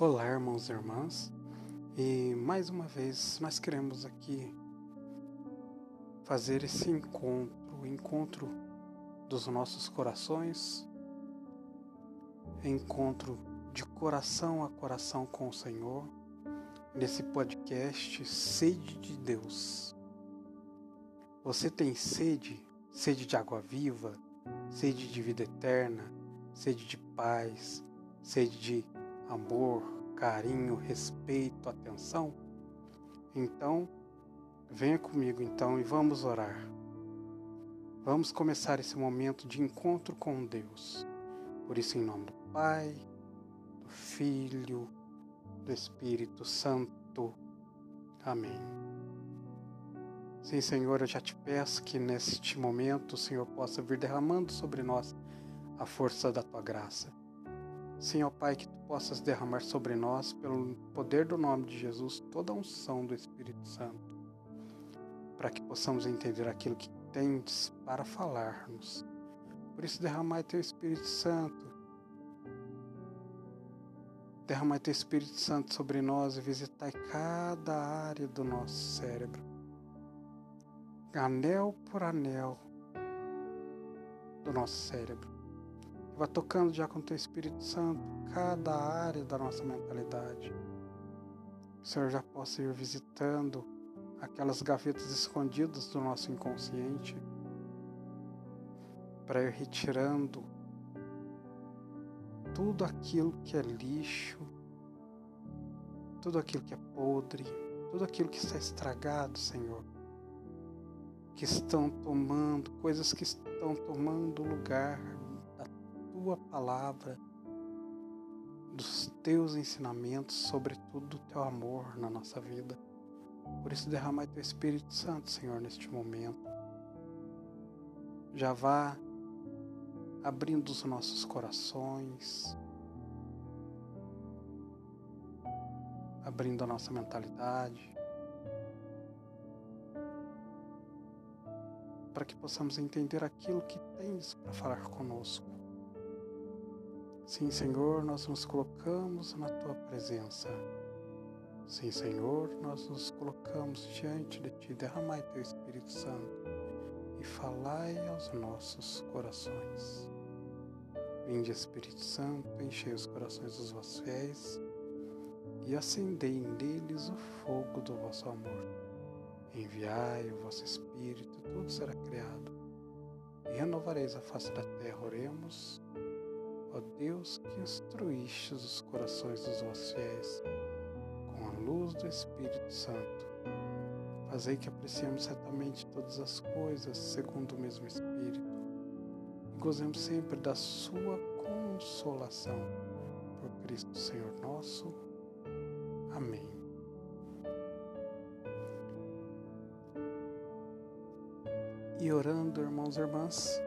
Olá, irmãos e irmãs, e mais uma vez nós queremos aqui fazer esse encontro, o encontro dos nossos corações, encontro de coração a coração com o Senhor, nesse podcast Sede de Deus. Você tem sede, sede de água viva, sede de vida eterna, sede de paz, sede de amor, carinho, respeito, atenção? Então, venha comigo então e vamos orar. Vamos começar esse momento de encontro com Deus. Por isso, em nome do Pai, do Filho, do Espírito Santo. Amém. Sim, Senhor, eu já te peço que neste momento o Senhor possa vir derramando sobre nós a força da tua graça. Ó Pai, que tu possas derramar sobre nós, pelo poder do nome de Jesus, toda a unção do Espírito Santo, para que possamos entender aquilo que tens para falar-nos. Por isso, derramai teu Espírito Santo. Derramai teu Espírito Santo sobre nós e visitai cada área do nosso cérebro, anel por anel do nosso cérebro Vá tocando já com teu Espírito Santo cada área da nossa mentalidade. o Senhor já possa ir visitando aquelas gavetas escondidas do nosso inconsciente para ir retirando tudo aquilo que é lixo, tudo aquilo que é podre, tudo aquilo que está estragado, Senhor. Que estão tomando, coisas que estão tomando lugar tua palavra, dos teus ensinamentos, sobretudo do teu amor na nossa vida. Por isso, derramai teu Espírito Santo, Senhor, neste momento. Já vá abrindo os nossos corações, abrindo a nossa mentalidade, para que possamos entender aquilo que tens para falar conosco. Sim, Senhor, nós nos colocamos na tua presença. Sim, Senhor, nós nos colocamos diante de ti. Derramai teu Espírito Santo e falai aos nossos corações. Vinde, Espírito Santo, enchei os corações dos vossos fiéis e acendei neles o fogo do vosso amor. Enviai o vosso Espírito, tudo será criado e renovareis a face da terra. Oremos. Ó Deus, que instruíste os corações dos vossos fiéis com a luz do Espírito Santo, fazei que apreciemos certamente todas as coisas segundo o mesmo Espírito e gozemos sempre da sua consolação. Por Cristo Senhor nosso. Amém. E orando, irmãos e irmãs,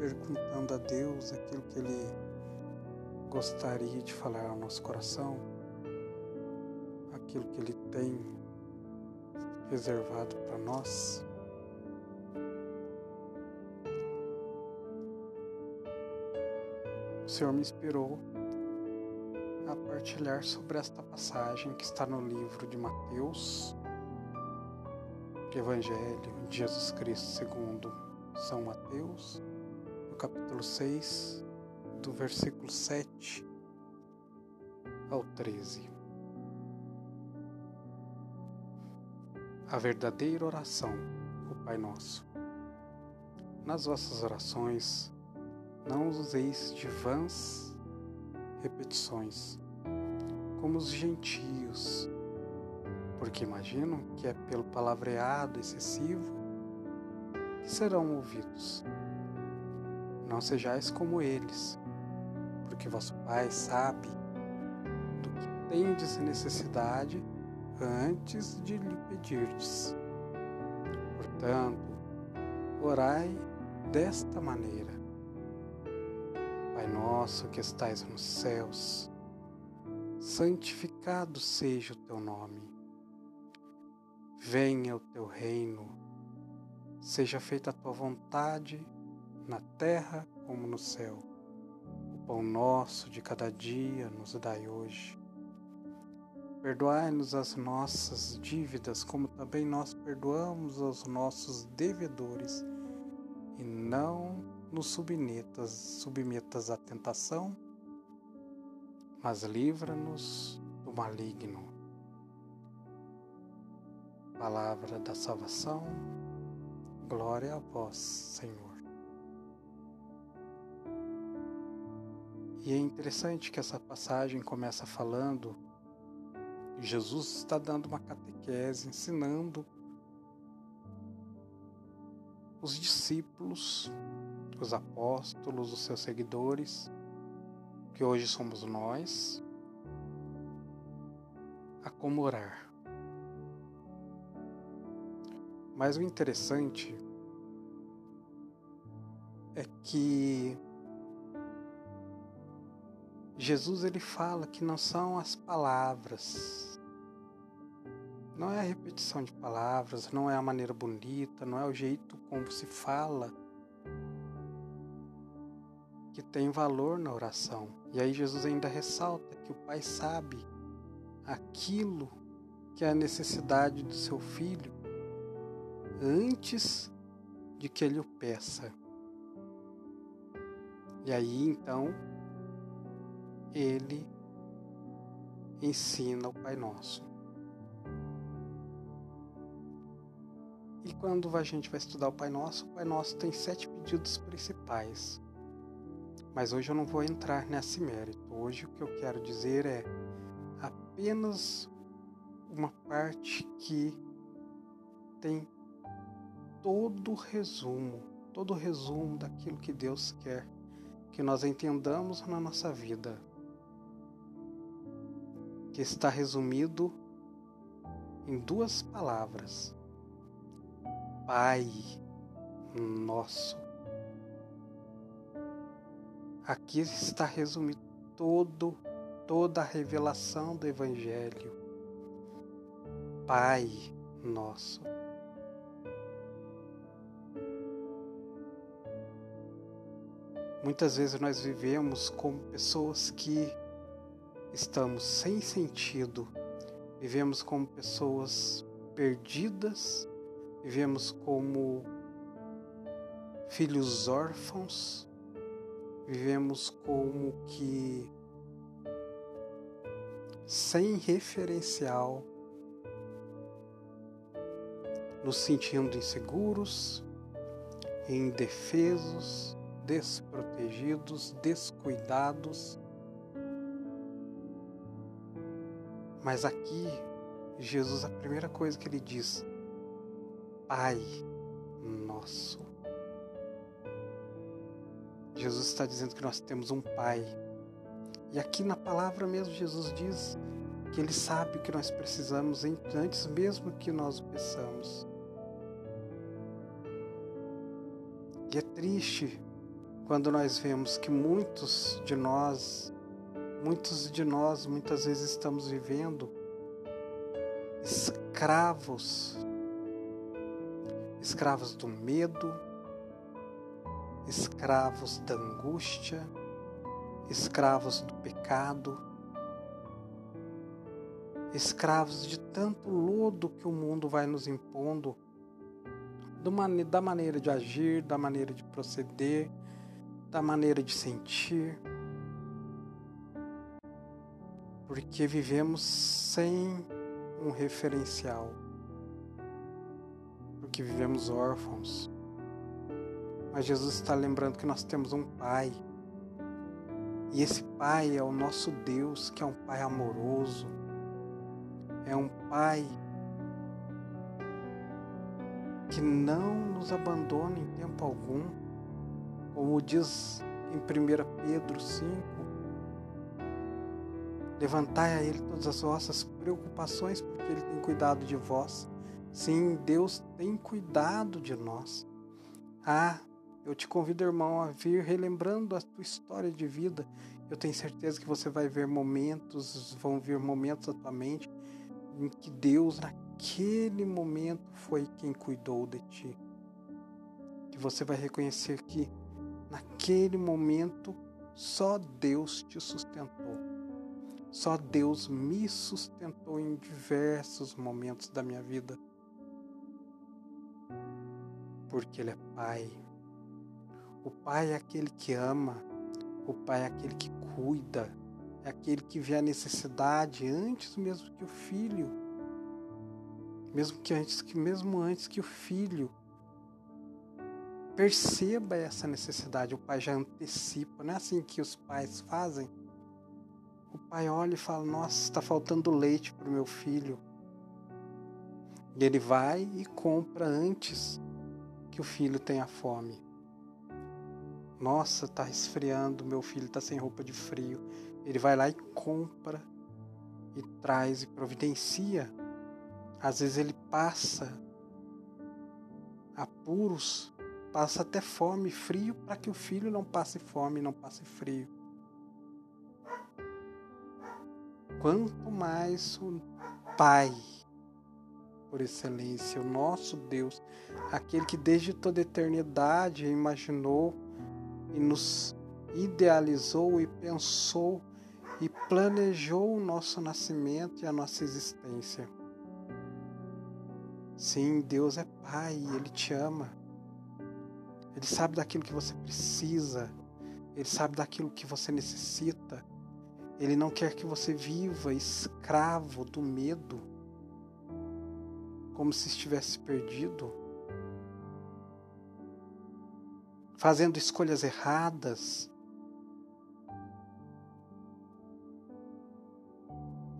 perguntando a Deus aquilo que Ele gostaria de falar ao nosso coração, aquilo que Ele tem reservado para nós. O Senhor me inspirou a partilhar sobre esta passagem que está no livro de Mateus, Evangelho de Jesus Cristo segundo São Mateus, capítulo 6, do versículo 7 ao 13. A verdadeira oração, o Pai Nosso. Nas vossas orações, não useis de vãs repetições, como os gentios, porque imaginam que é pelo palavreado excessivo que serão ouvidos. Não sejais como eles, porque vosso Pai sabe do que tendes necessidade antes de lhe pedirdes. Portanto, orai desta maneira. Pai nosso que estais nos céus, santificado seja o teu nome. Venha o teu reino, seja feita a tua vontade na terra como no céu. O pão nosso de cada dia nos dai hoje. Perdoai-nos as nossas dívidas, como também nós perdoamos aos nossos devedores, e não nos submetas, submetas à tentação, mas livra-nos do maligno. Palavra da salvação, glória a vós, Senhor. E é interessante que essa passagem começa falando que Jesus está dando uma catequese, ensinando os discípulos, os apóstolos, os seus seguidores, que hoje somos nós, a como orar. Mas o interessante é que Jesus ele fala que não são as palavras, não é a repetição de palavras, não é a maneira bonita, não é o jeito como se fala que tem valor na oração. E aí Jesus ainda ressalta que o Pai sabe aquilo que é a necessidade do seu filho antes de que ele o peça. E aí então ele ensina o Pai Nosso. E quando a gente vai estudar o Pai Nosso, o Pai Nosso tem sete pedidos principais. Mas hoje eu não vou entrar nesse mérito. Hoje o que eu quero dizer é apenas uma parte que tem todo o resumo, todo o resumo daquilo que Deus quer que nós entendamos na nossa vida que está resumido em duas palavras: Pai Nosso. Aqui está resumido todo, toda a revelação do Evangelho. Pai Nosso. Muitas vezes nós vivemos como pessoas que estamos sem sentido, vivemos como pessoas perdidas, vivemos como filhos órfãos, vivemos como que sem referencial, nos sentindo inseguros, indefesos, desprotegidos, descuidados Mas aqui, Jesus, a primeira coisa que ele diz, Pai nosso. Jesus está dizendo que nós temos um Pai. E aqui na palavra mesmo, Jesus diz que Ele sabe o que nós precisamos antes mesmo que nós o peçamos. E é triste quando nós vemos que muitos de nós Muitos de nós muitas vezes estamos vivendo escravos, escravos do medo, escravos da angústia, escravos do pecado, escravos de tanto lodo que o mundo vai nos impondo, da maneira de agir, da maneira de proceder, da maneira de sentir. Porque vivemos sem um referencial, porque vivemos órfãos. Mas Jesus está lembrando que nós temos um Pai, e esse Pai é o nosso Deus, que é um Pai amoroso, é um Pai que não nos abandona em tempo algum, como diz em 1 Pedro 5, Levantai a Ele todas as vossas preocupações, porque Ele tem cuidado de vós. Sim, Deus tem cuidado de nós. Ah, eu te convido, irmão, a vir relembrando a tua história de vida. Eu tenho certeza que você vai ver momentos, vão vir momentos à tua mente em que Deus, naquele momento, foi quem cuidou de ti. Que você vai reconhecer que naquele momento Só Deus te sustentou. Só Deus me sustentou em diversos momentos da minha vida. Porque Ele é Pai. O Pai é aquele que ama. O Pai é aquele que cuida. É aquele que vê a necessidade antes mesmo que o filho. Mesmo que antes que mesmo antes que o filho perceba essa necessidade, o pai já antecipa. Não é assim que os pais fazem? O pai olha e fala: Nossa, está faltando leite para o meu filho. E ele vai e compra antes que o filho tenha fome. Nossa, está esfriando, meu filho está sem roupa de frio. Ele vai lá e compra e traz e providencia. Às vezes ele passa apuros, passa até fome frio para que o filho não passe fome, não passe frio. Quanto mais o Pai, por excelência, o nosso Deus, aquele que desde toda eternidade imaginou e nos idealizou e pensou e planejou o nosso nascimento e a nossa existência. Sim, Deus é Pai, Ele te ama. Ele sabe daquilo que você precisa, Ele sabe daquilo que você necessita. Ele não quer que você viva escravo do medo, como se estivesse perdido, fazendo escolhas erradas.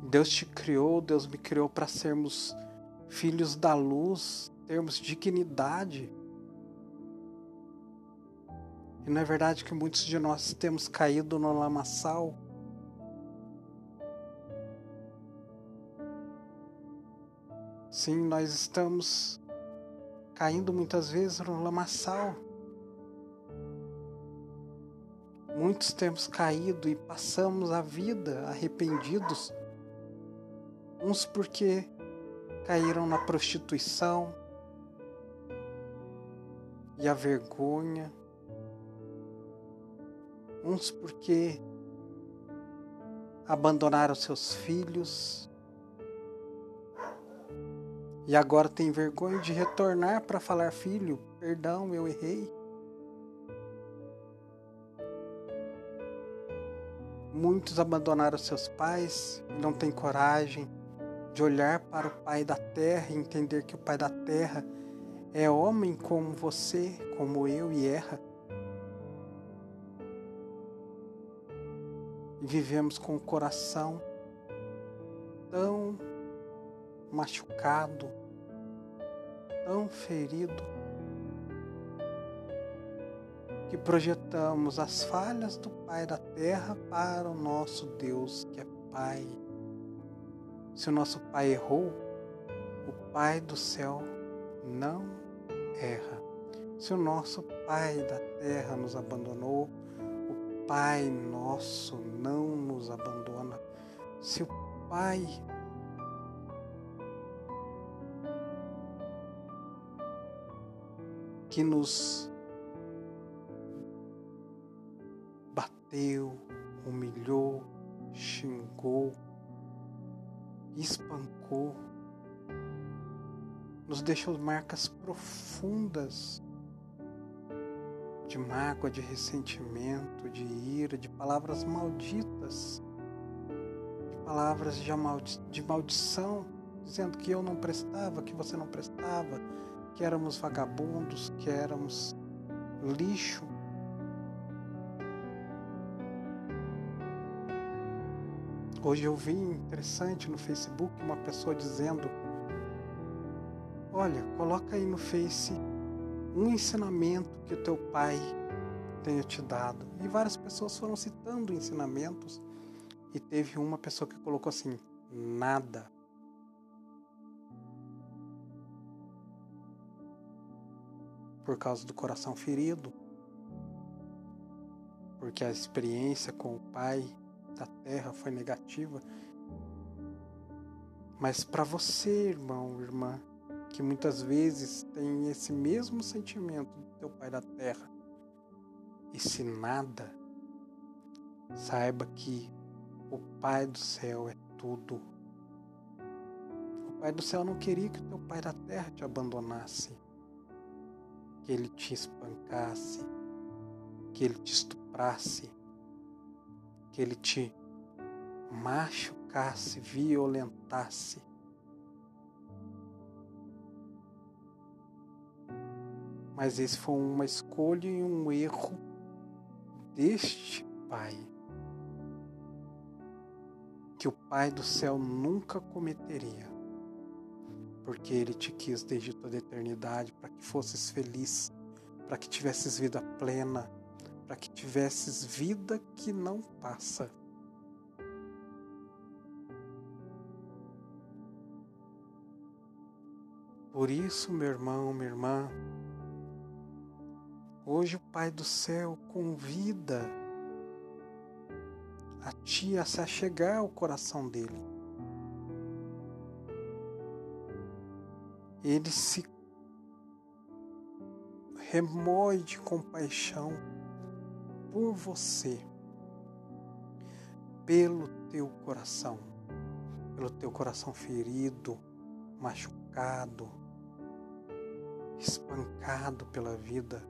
Deus te criou, Deus me criou para sermos filhos da luz, termos dignidade. E não é verdade que muitos de nós temos caído no lamaçal? Sim, nós estamos caindo muitas vezes no lamaçal. Muitos temos caído e passamos a vida arrependidos, uns porque caíram na prostituição e a vergonha, uns porque abandonaram seus filhos, e agora tem vergonha de retornar para falar: Filho, perdão, eu errei. Muitos abandonaram seus pais e não têm coragem de olhar para o Pai da terra e entender que o Pai da terra é homem como você, como eu e erra. Vivemos com o coração tão machucado, tão ferido, que projetamos as falhas do Pai da terra para o nosso Deus que é Pai. Se o nosso Pai errou, o Pai do céu não erra. Se o nosso Pai da terra nos abandonou, o Pai nosso não nos abandona. Se o Pai que nos bateu, humilhou, xingou, espancou, nos deixou marcas profundas de mágoa, de ressentimento, de ira, de palavras malditas, de palavras de, maldi de maldição, dizendo que eu não prestava, que você não prestava, que éramos vagabundos, que éramos lixo. Hoje eu vi interessante no Facebook uma pessoa dizendo: Olha, coloca aí no Face um ensinamento que o teu pai tenha te dado. E várias pessoas foram citando ensinamentos. E teve uma pessoa que colocou assim: nada. Por causa do coração ferido, porque a experiência com o Pai da terra foi negativa. Mas para você, irmão, irmã, que muitas vezes tem esse mesmo sentimento do teu Pai da terra, esse nada, Saiba que o Pai do céu é tudo. O Pai do céu não queria que o teu Pai da terra te abandonasse, que ele te espancasse, que ele te estuprasse, que ele te machucasse, violentasse. Mas esse foi uma escolha e um erro deste Pai. Que o Pai do céu nunca cometeria. Porque Ele te quis desde toda a eternidade para que fosses feliz, para que tivesses vida plena, para que tivesses vida que não passa. Por isso, meu irmão, minha irmã, Hoje o Pai do céu convida a ti a se achegar ao coração dele. Ele se remoe de compaixão por você, pelo teu coração, pelo teu coração ferido, machucado, espancado pela vida.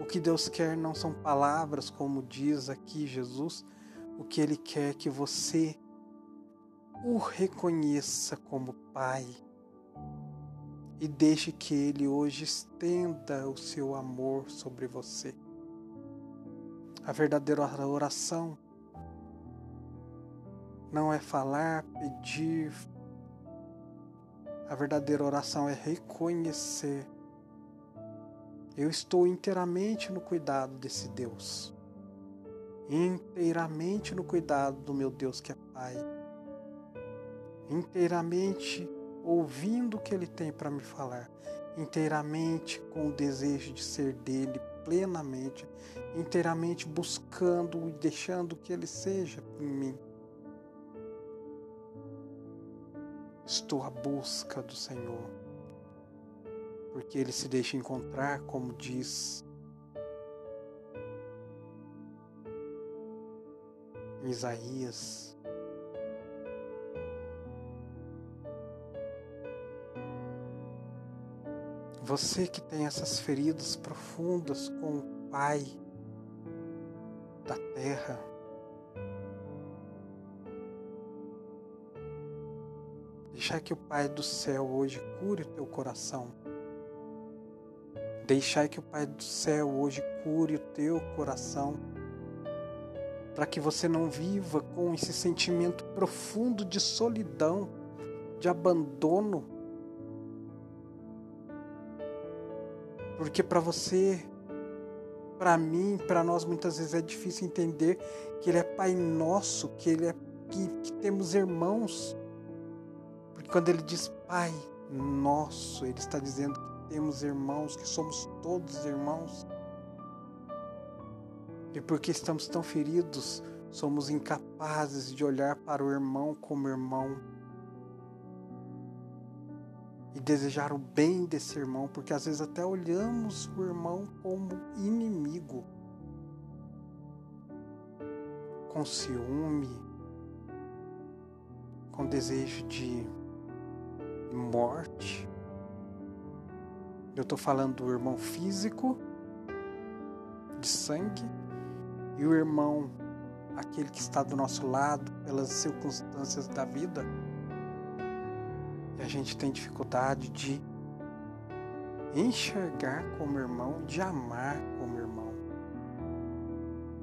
O que Deus quer não são palavras, como diz aqui Jesus, o que Ele quer é que você o reconheça como Pai e deixe que Ele hoje estenda o seu amor sobre você. A verdadeira oração não é falar, pedir. A verdadeira oração é reconhecer eu estou inteiramente no cuidado desse Deus. Inteiramente no cuidado do meu Deus que é Pai. Inteiramente ouvindo o que Ele tem para me falar. Inteiramente com o desejo de ser dele plenamente. Inteiramente buscando e deixando que Ele seja em mim. Estou à busca do Senhor porque ele se deixa encontrar, como diz em Isaías. Você que tem essas feridas profundas com o Pai da terra, deixar que o Pai do céu hoje cure o teu coração. Deixai que o Pai do céu hoje cure o teu coração, para que você não viva com esse sentimento profundo de solidão, de abandono. Porque para você, para mim, para nós muitas vezes é difícil entender que Ele é Pai nosso, que Ele é que, que temos irmãos. Porque quando Ele diz Pai nosso, Ele está dizendo que temos irmãos, que somos todos irmãos. E porque estamos tão feridos, somos incapazes de olhar para o irmão como irmão e desejar o bem desse irmão, porque às vezes até olhamos o irmão como inimigo, com ciúme, com desejo de morte. Eu estou falando do irmão físico, de sangue, e o irmão, aquele que está do nosso lado pelas circunstâncias da vida. E a gente tem dificuldade de enxergar como irmão, de amar como irmão.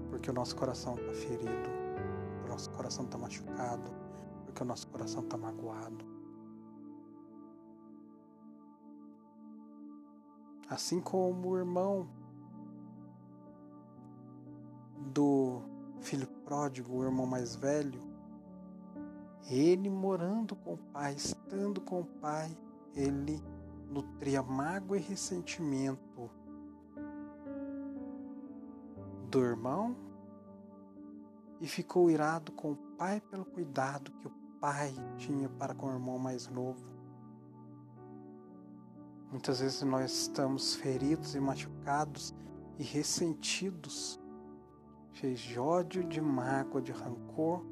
Porque o nosso coração está ferido, o nosso coração está machucado, porque o nosso coração está magoado. Assim como o irmão do filho pródigo, o irmão mais velho, ele morando com o pai, estando com o pai, ele nutria mágoa e ressentimento do irmão e ficou irado com o pai pelo cuidado que o pai tinha para com o irmão mais novo. Muitas vezes nós estamos feridos e machucados e ressentidos, cheios de ódio, de mágoa, de rancor.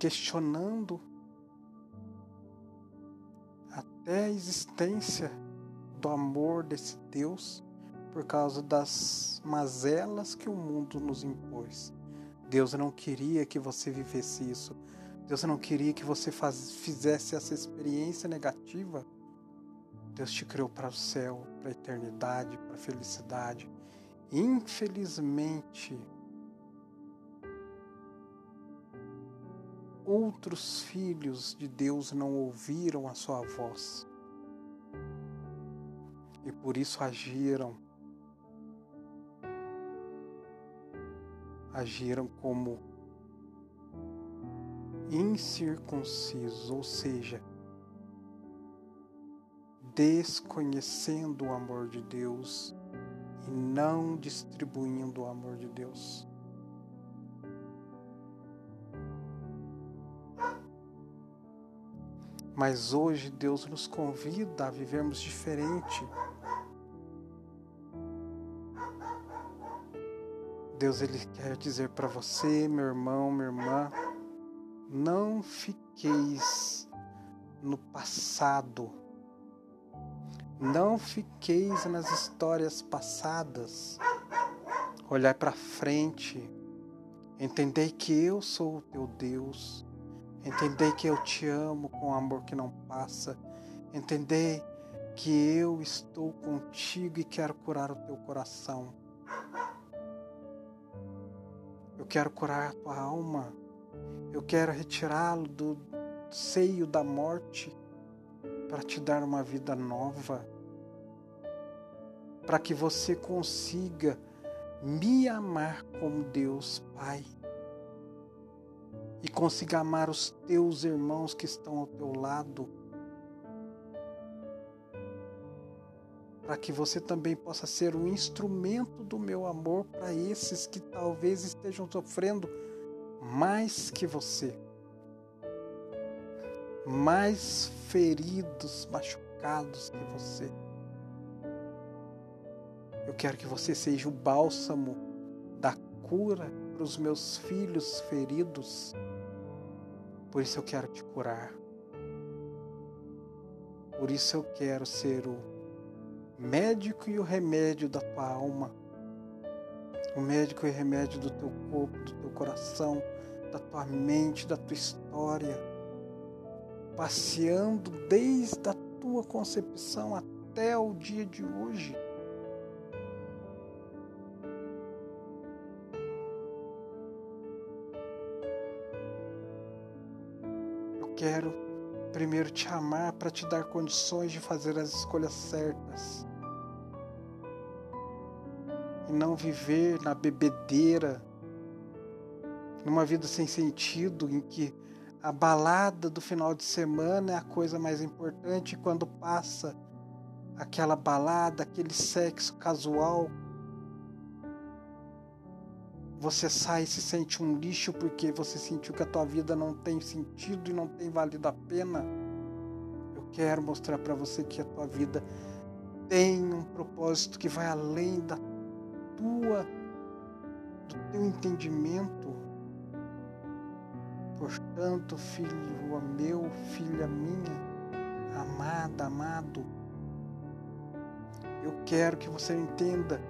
Questionando até a existência do amor desse Deus por causa das mazelas que o mundo nos impôs. Deus não queria que você vivesse isso. Deus não queria que você faz, fizesse essa experiência negativa. Deus te criou para o céu, para a eternidade, para a felicidade. Infelizmente, outros filhos de Deus não ouviram a sua voz e por isso agiram agiram como incircuncisos, ou seja, desconhecendo o amor de Deus e não distribuindo o amor de Deus. Mas hoje Deus nos convida a vivermos diferente. Deus ele quer dizer para você, meu irmão, minha irmã, não fiqueis no passado. Não fiqueis nas histórias passadas. Olhar para frente. Entender que eu sou o teu Deus Entender que eu te amo com amor que não passa. Entender que eu estou contigo e quero curar o teu coração. Eu quero curar a tua alma. Eu quero retirá-lo do seio da morte para te dar uma vida nova. Para que você consiga me amar como Deus Pai e consiga amar os teus irmãos que estão ao teu lado, para que você também possa ser um instrumento do meu amor para esses que talvez estejam sofrendo mais que você, mais feridos, machucados que você. Eu quero que você seja o bálsamo da cura para os meus filhos feridos. Por isso eu quero te curar. Por isso eu quero ser o médico e o remédio da tua alma. O médico e o remédio do teu corpo, do teu coração, da tua mente, da tua história. Passeando desde a tua concepção até o dia de hoje. Quero primeiro te amar para te dar condições de fazer as escolhas certas. E não viver na bebedeira, numa vida sem sentido, em que a balada do final de semana é a coisa mais importante quando passa aquela balada, aquele sexo casual você sai e se sente um lixo porque você sentiu que a tua vida não tem sentido e não tem valido a pena. Eu quero mostrar para você que a tua vida tem um propósito que vai além da tua do teu entendimento. Portanto, filho meu, filha minha, amada, amado, eu quero que você entenda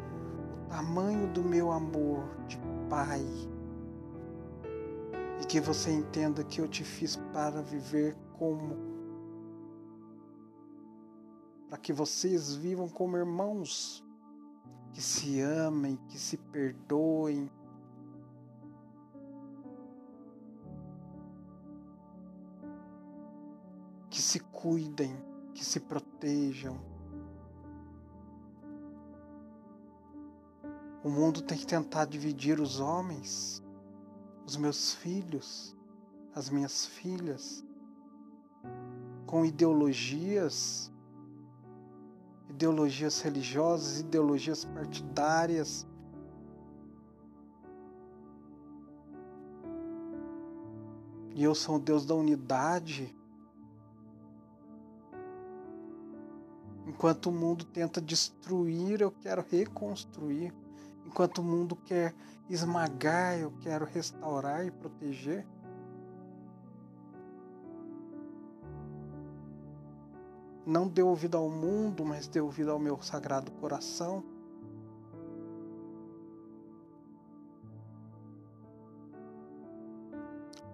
o tamanho do meu amor de Pai. E que você entenda que eu te fiz para viver como. Para que vocês vivam como irmãos, que se amem, que se perdoem. Que se cuidem, que se protejam. O mundo tem que tentar dividir os homens, os meus filhos, as minhas filhas, com ideologias, ideologias religiosas, ideologias partidárias. E eu sou o Deus da unidade. Enquanto o mundo tenta destruir, eu quero reconstruir. Enquanto o mundo quer esmagar, eu quero restaurar e proteger. Não dê ouvido ao mundo, mas dê ouvido ao meu sagrado coração.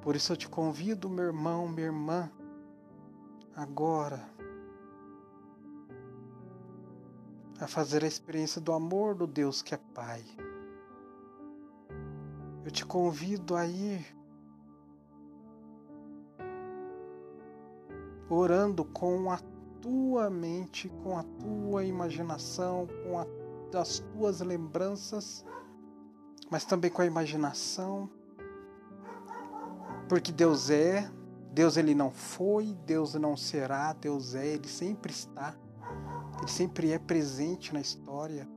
Por isso eu te convido, meu irmão, minha irmã, agora a fazer a experiência do amor do Deus que é Pai. Eu te convido a ir orando com a tua mente, com a tua imaginação, com a, as tuas lembranças, mas também com a imaginação, porque Deus é, Deus ele não foi, Deus não será, Deus é, ele sempre está, ele sempre é presente na história.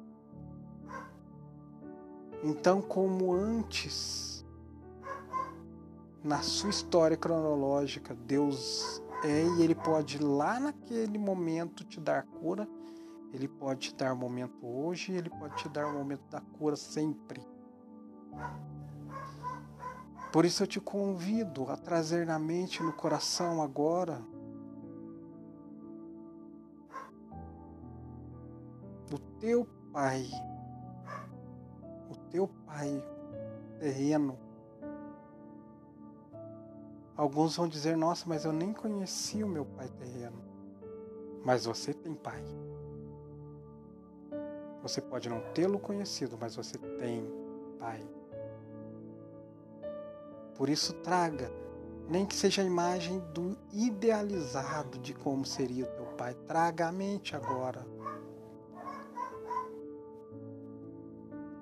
Então, como antes, na sua história cronológica, Deus é e ele pode lá naquele momento te dar cura, ele pode te dar o momento hoje, ele pode te dar o momento da cura sempre. Por isso eu te convido a trazer na mente, no coração agora, o teu Pai, o teu Pai terreno, Alguns vão dizer: Nossa, mas eu nem conheci o meu pai terreno. Mas você tem pai. Você pode não tê-lo conhecido, mas você tem pai. Por isso, traga, nem que seja a imagem do idealizado de como seria o teu pai. Traga a mente agora.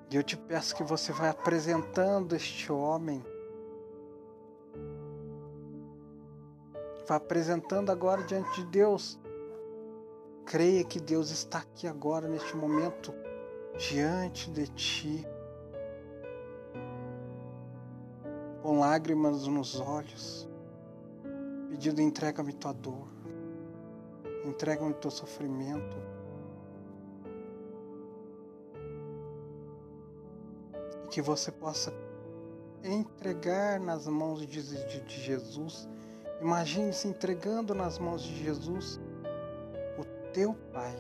E eu te peço que você vá apresentando este homem Vá apresentando agora diante de Deus. Creia que Deus está aqui agora, neste momento, diante de ti. Com lágrimas nos olhos, pedindo: entrega-me tua dor, entrega-me teu sofrimento. Que você possa entregar nas mãos de Jesus Imagine se entregando nas mãos de Jesus o teu pai.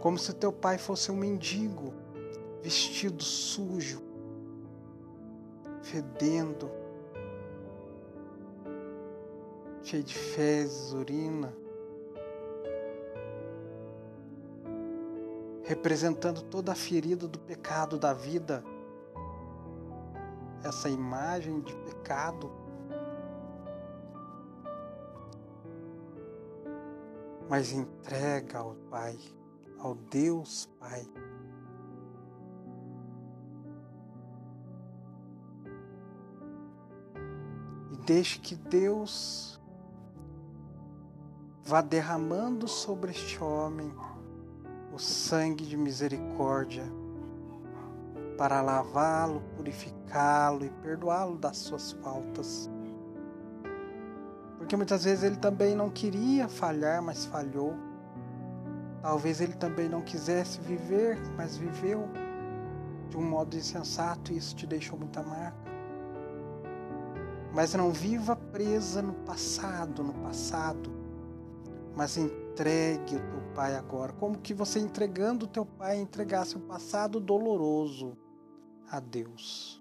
Como se teu pai fosse um mendigo, vestido sujo, fedendo, cheio de fezes, urina, representando toda a ferida do pecado da vida. Essa imagem de pecado mas entrega ao Pai, ao Deus Pai. E deixe que Deus vá derramando sobre este homem o sangue de misericórdia para lavá-lo, purificá-lo e perdoá-lo das suas faltas. Porque muitas vezes ele também não queria falhar, mas falhou. Talvez ele também não quisesse viver, mas viveu de um modo insensato e isso te deixou muita marca. Mas não viva presa no passado, no passado, mas entregue o teu pai agora, como que você entregando o teu pai entregasse o passado doloroso a Deus.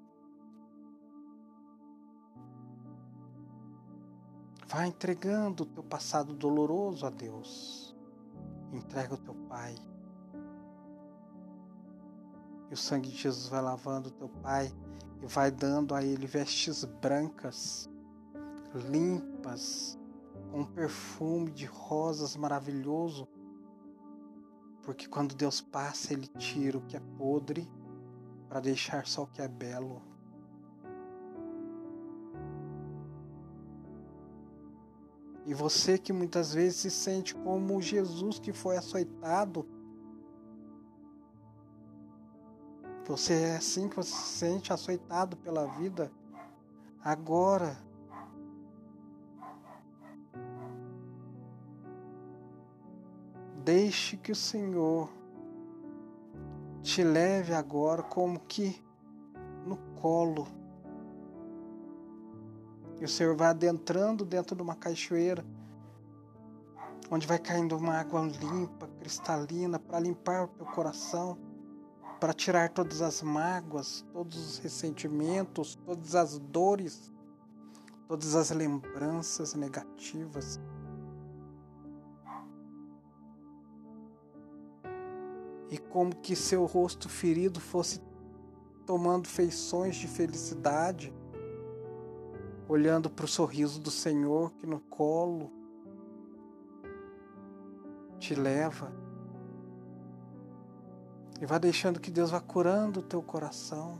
Vá entregando o teu passado doloroso a Deus. Entrega o teu Pai. E o sangue de Jesus vai lavando o teu Pai e vai dando a ele vestes brancas, limpas, com um perfume de rosas maravilhoso. Porque quando Deus passa, Ele tira o que é podre para deixar só o que é belo. E você que muitas vezes se sente como Jesus que foi açoitado. Você é assim que você se sente açoitado pela vida. Agora, Deixe que o Senhor te leve agora como que no colo. E o Senhor vai adentrando dentro de uma cachoeira, onde vai caindo uma água limpa, cristalina, para limpar o teu coração, para tirar todas as mágoas, todos os ressentimentos, todas as dores, todas as lembranças negativas. Como que seu rosto ferido fosse tomando feições de felicidade, olhando para o sorriso do Senhor que no colo te leva. E vá deixando que Deus vá curando o teu coração.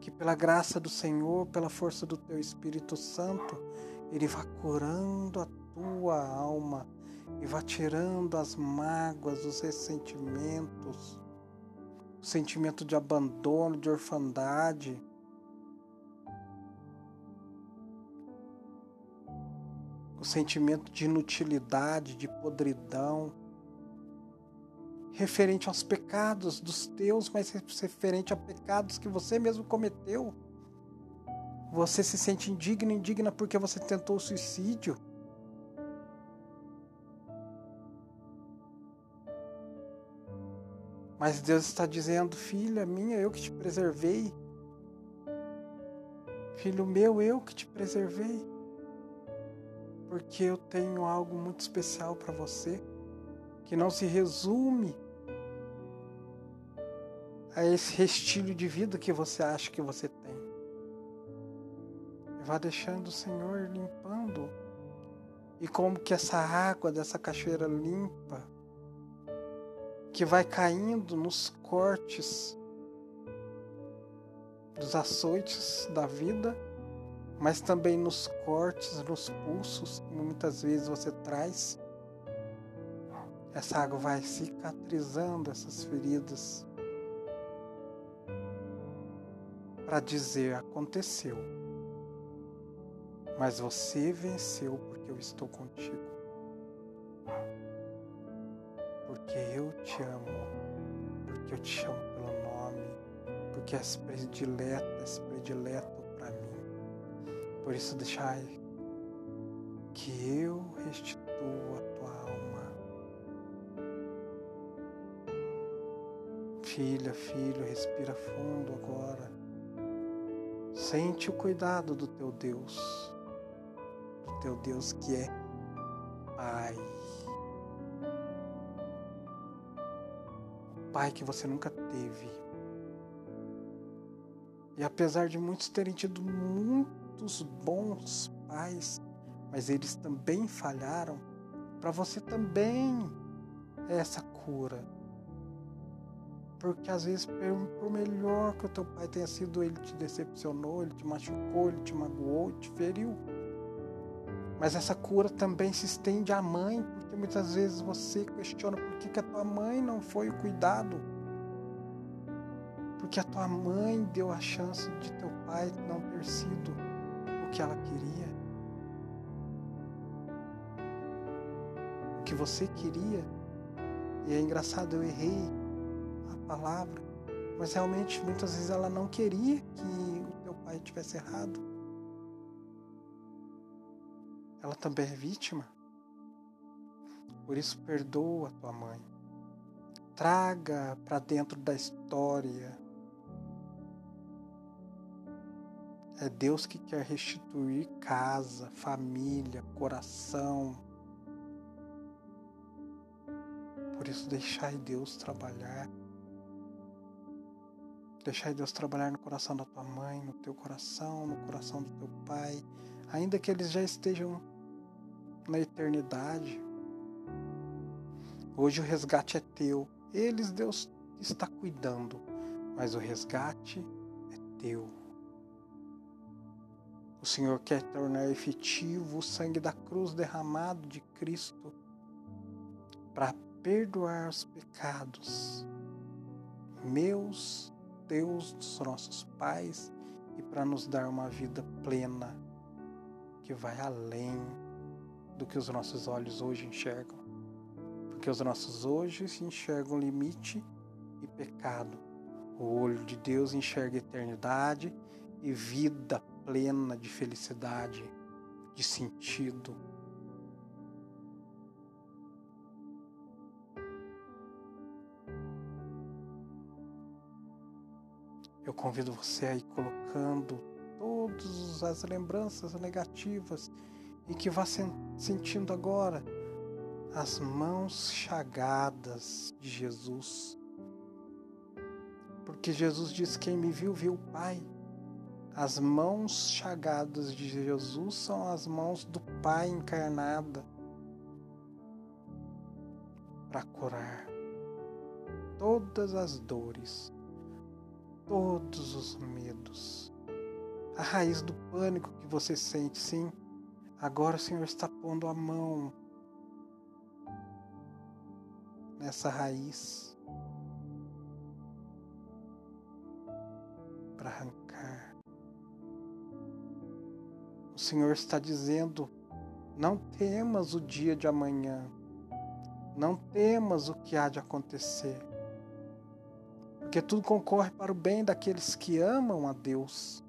Que pela graça do Senhor, pela força do teu Espírito Santo, Ele vá curando a tua alma e vá tirando as mágoas, os ressentimentos, o sentimento de abandono, de orfandade. O sentimento de inutilidade, de podridão, referente aos pecados dos teus, mas referente a pecados que você mesmo cometeu. Você se sente indigno, indigna porque você tentou o suicídio. Mas Deus está dizendo: Filha minha, eu que te preservei. Filho meu, eu que te preservei. Porque eu tenho algo muito especial para você, que não se resume a esse restilho de vida que você acha que você tem. Vá deixando o Senhor limpando. E como que essa água dessa cachoeira limpa, que vai caindo nos cortes dos açoites da vida, mas também nos cortes, nos pulsos que muitas vezes você traz. Essa água vai cicatrizando essas feridas para dizer: aconteceu, mas você venceu porque eu estou contigo porque eu te amo, porque eu te chamo pelo nome, porque és predileta, és predileto para mim. Por isso deixai que eu restitua a tua alma. Filha, filho, respira fundo agora. Sente o cuidado do teu Deus, do teu Deus que é Pai. Pai que você nunca teve. E apesar de muitos terem tido muitos bons pais, mas eles também falharam, para você também é essa cura. Porque às vezes, por melhor que o teu pai tenha sido, ele te decepcionou, ele te machucou, ele te magoou, te feriu. Mas essa cura também se estende à mãe, porque muitas vezes você questiona por que, que a tua mãe não foi o cuidado. Porque a tua mãe deu a chance de teu pai não ter sido o que ela queria. O que você queria. E é engraçado, eu errei a palavra. Mas realmente muitas vezes ela não queria que o teu pai tivesse errado ela também é vítima. Por isso, perdoa a tua mãe. Traga para dentro da história. É Deus que quer restituir casa, família, coração. Por isso, deixai Deus trabalhar. Deixai Deus trabalhar no coração da tua mãe, no teu coração, no coração do teu pai, ainda que eles já estejam na eternidade. Hoje o resgate é teu. Eles Deus está cuidando, mas o resgate é teu. O Senhor quer tornar efetivo o sangue da cruz derramado de Cristo para perdoar os pecados meus, Deus dos nossos pais e para nos dar uma vida plena que vai além do que os nossos olhos hoje enxergam. Porque os nossos hoje enxergam limite e pecado. O olho de Deus enxerga eternidade e vida plena de felicidade, de sentido. Eu convido você a ir colocando todas as lembranças negativas e que vá sentindo agora as mãos chagadas de Jesus. Porque Jesus diz: Quem me viu, viu o Pai. As mãos chagadas de Jesus são as mãos do Pai encarnada para curar todas as dores, todos os medos, a raiz do pânico que você sente, sim. Agora o Senhor está pondo a mão nessa raiz para arrancar. O Senhor está dizendo: não temas o dia de amanhã, não temas o que há de acontecer, porque tudo concorre para o bem daqueles que amam a Deus.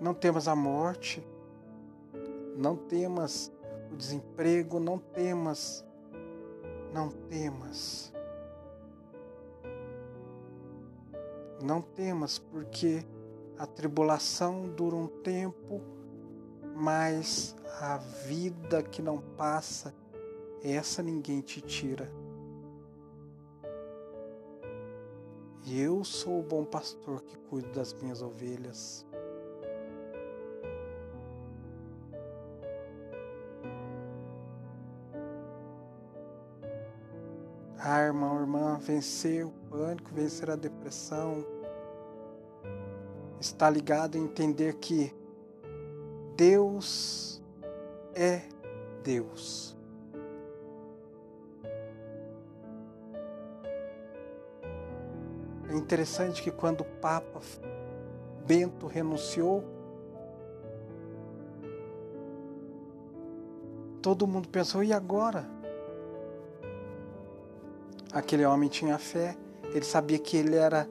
Não temas a morte, não temas o desemprego, não temas, não temas. Não temas, porque a tribulação dura um tempo, mas a vida que não passa, essa ninguém te tira. E eu sou o bom pastor que cuido das minhas ovelhas. Ah, irmão, irmã, vencer o pânico, vencer a depressão, está ligado em entender que Deus é Deus. É interessante que quando o Papa Bento renunciou, todo mundo pensou: e agora? Aquele homem tinha fé, ele sabia que ele era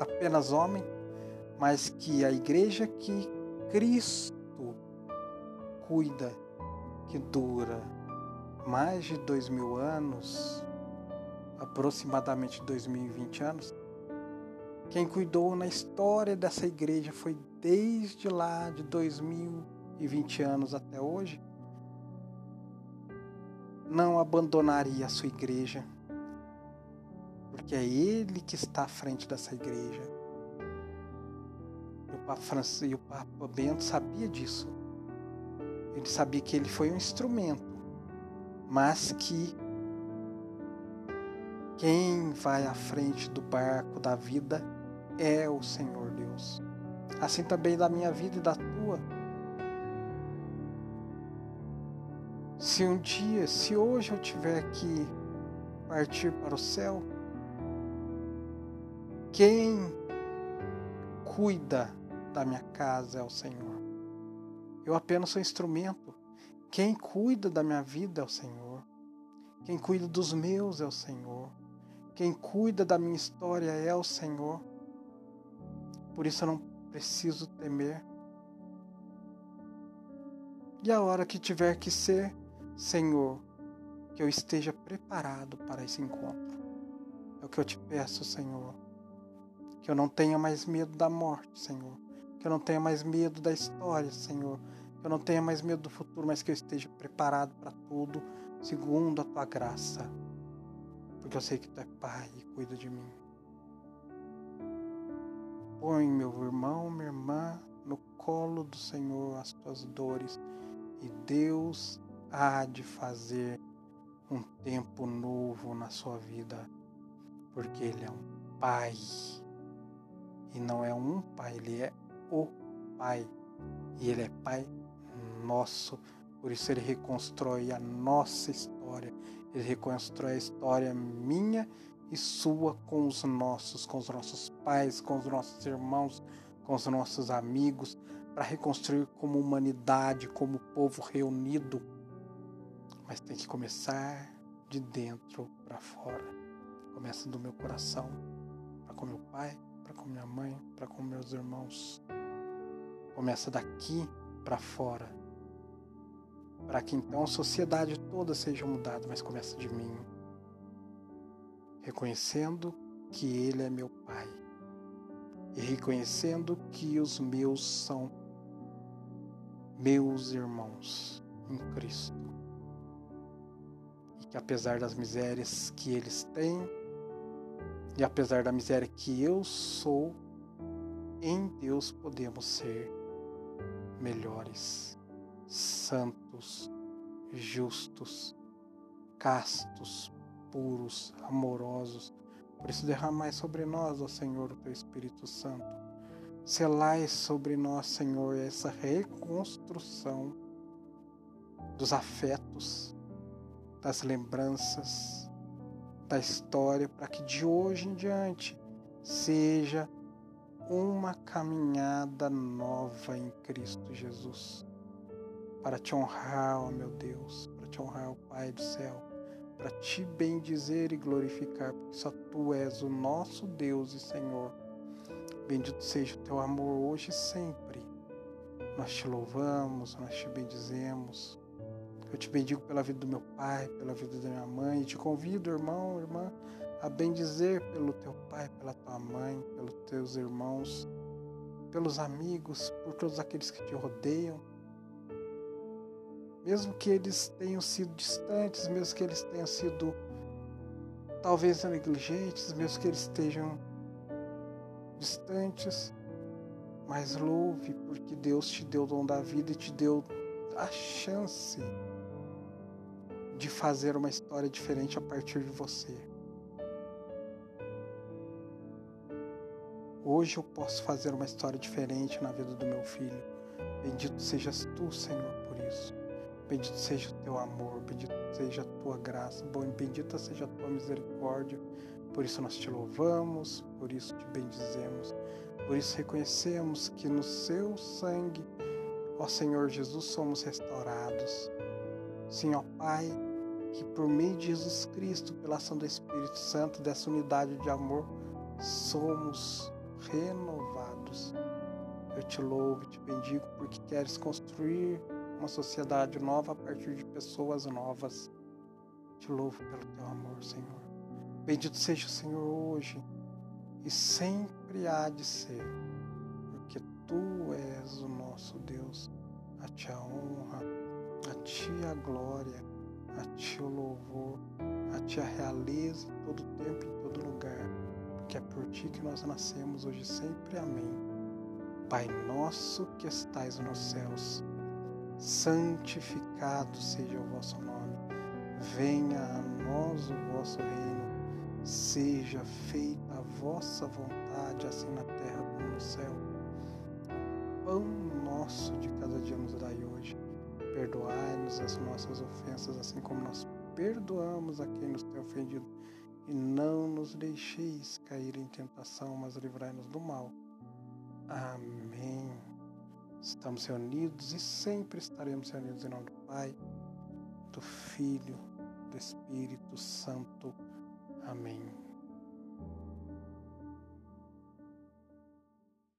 apenas homem, mas que a igreja que Cristo cuida, que dura mais de dois mil anos, aproximadamente dois mil e vinte anos, quem cuidou na história dessa igreja foi desde lá de dois mil e vinte anos até hoje, não abandonaria a sua igreja porque é Ele que está à frente dessa igreja. E o Papa, Francisco, e o Papa Bento sabia disso. Ele sabia que ele foi um instrumento, mas que quem vai à frente do barco da vida é o Senhor Deus. Assim também da minha vida e da tua. Se um dia, se hoje eu tiver que partir para o céu, quem cuida da minha casa é o Senhor. Eu apenas sou instrumento. Quem cuida da minha vida é o Senhor. Quem cuida dos meus é o Senhor. Quem cuida da minha história é o Senhor. Por isso eu não preciso temer. E a hora que tiver que ser, Senhor, que eu esteja preparado para esse encontro. É o que eu te peço, Senhor que eu não tenha mais medo da morte, Senhor. Que eu não tenha mais medo da história, Senhor. Que eu não tenha mais medo do futuro, mas que eu esteja preparado para tudo, segundo a tua graça. Porque eu sei que tu é Pai e cuida de mim. Põe meu irmão, minha irmã, no colo do Senhor as tuas dores e Deus há de fazer um tempo novo na sua vida, porque Ele é um Pai e não é um pai, ele é o pai. E ele é pai nosso. Por isso ele reconstrói a nossa história. Ele reconstrói a história minha e sua com os nossos, com os nossos pais, com os nossos irmãos, com os nossos amigos, para reconstruir como humanidade, como povo reunido, mas tem que começar de dentro para fora. Começa do meu coração, para com meu pai, minha mãe, para com meus irmãos. Começa daqui para fora. Para que então a sociedade toda seja mudada, mas começa de mim. Reconhecendo que Ele é meu Pai e reconhecendo que os meus são meus irmãos em Cristo. E que apesar das misérias que eles têm, e apesar da miséria que eu sou, em Deus podemos ser melhores, santos, justos, castos, puros, amorosos. Por isso, derramai sobre nós, ó Senhor, o teu Espírito Santo. Selai sobre nós, Senhor, essa reconstrução dos afetos, das lembranças, da história para que de hoje em diante seja uma caminhada nova em Cristo Jesus. Para te honrar, ó meu Deus, para te honrar, ó Pai do céu, para te bendizer e glorificar, porque só tu és o nosso Deus e Senhor. Bendito seja o teu amor hoje e sempre. Nós te louvamos, nós te bendizemos, eu te bendigo pela vida do meu pai, pela vida da minha mãe. E te convido, irmão, irmã, a bendizer pelo teu pai, pela tua mãe, pelos teus irmãos, pelos amigos, por todos aqueles que te rodeiam. Mesmo que eles tenham sido distantes, mesmo que eles tenham sido talvez negligentes, mesmo que eles estejam distantes, mas louve, porque Deus te deu o dom da vida e te deu a chance de fazer uma história diferente a partir de você. Hoje eu posso fazer uma história diferente na vida do meu filho. Bendito sejas tu, Senhor, por isso. Bendito seja o teu amor, bendito seja a tua graça, bendita seja a tua misericórdia. Por isso nós te louvamos, por isso te bendizemos, por isso reconhecemos que no seu sangue, ó Senhor Jesus, somos restaurados. Sim, ó Pai, que por meio de Jesus Cristo, pela ação do Espírito Santo, dessa unidade de amor, somos renovados. Eu te louvo te bendigo porque queres construir uma sociedade nova a partir de pessoas novas. Te louvo pelo teu amor, Senhor. Bendito seja o Senhor hoje e sempre há de ser, porque tu és o nosso Deus. A ti a honra, a ti a glória a Ti o louvor, a Ti a realeza em todo tempo, em todo lugar, porque é por Ti que nós nascemos hoje sempre. Amém. Pai nosso que estais nos céus, santificado seja o vosso nome. Venha a nós o vosso reino. Seja feita a vossa vontade, assim na terra como no céu. Pão nosso de cada dia nos dai hoje Perdoai-nos as nossas ofensas, assim como nós perdoamos a quem nos tem ofendido. E não nos deixeis cair em tentação, mas livrai-nos do mal. Amém. Estamos reunidos e sempre estaremos reunidos em nome do Pai, do Filho, do Espírito Santo. Amém.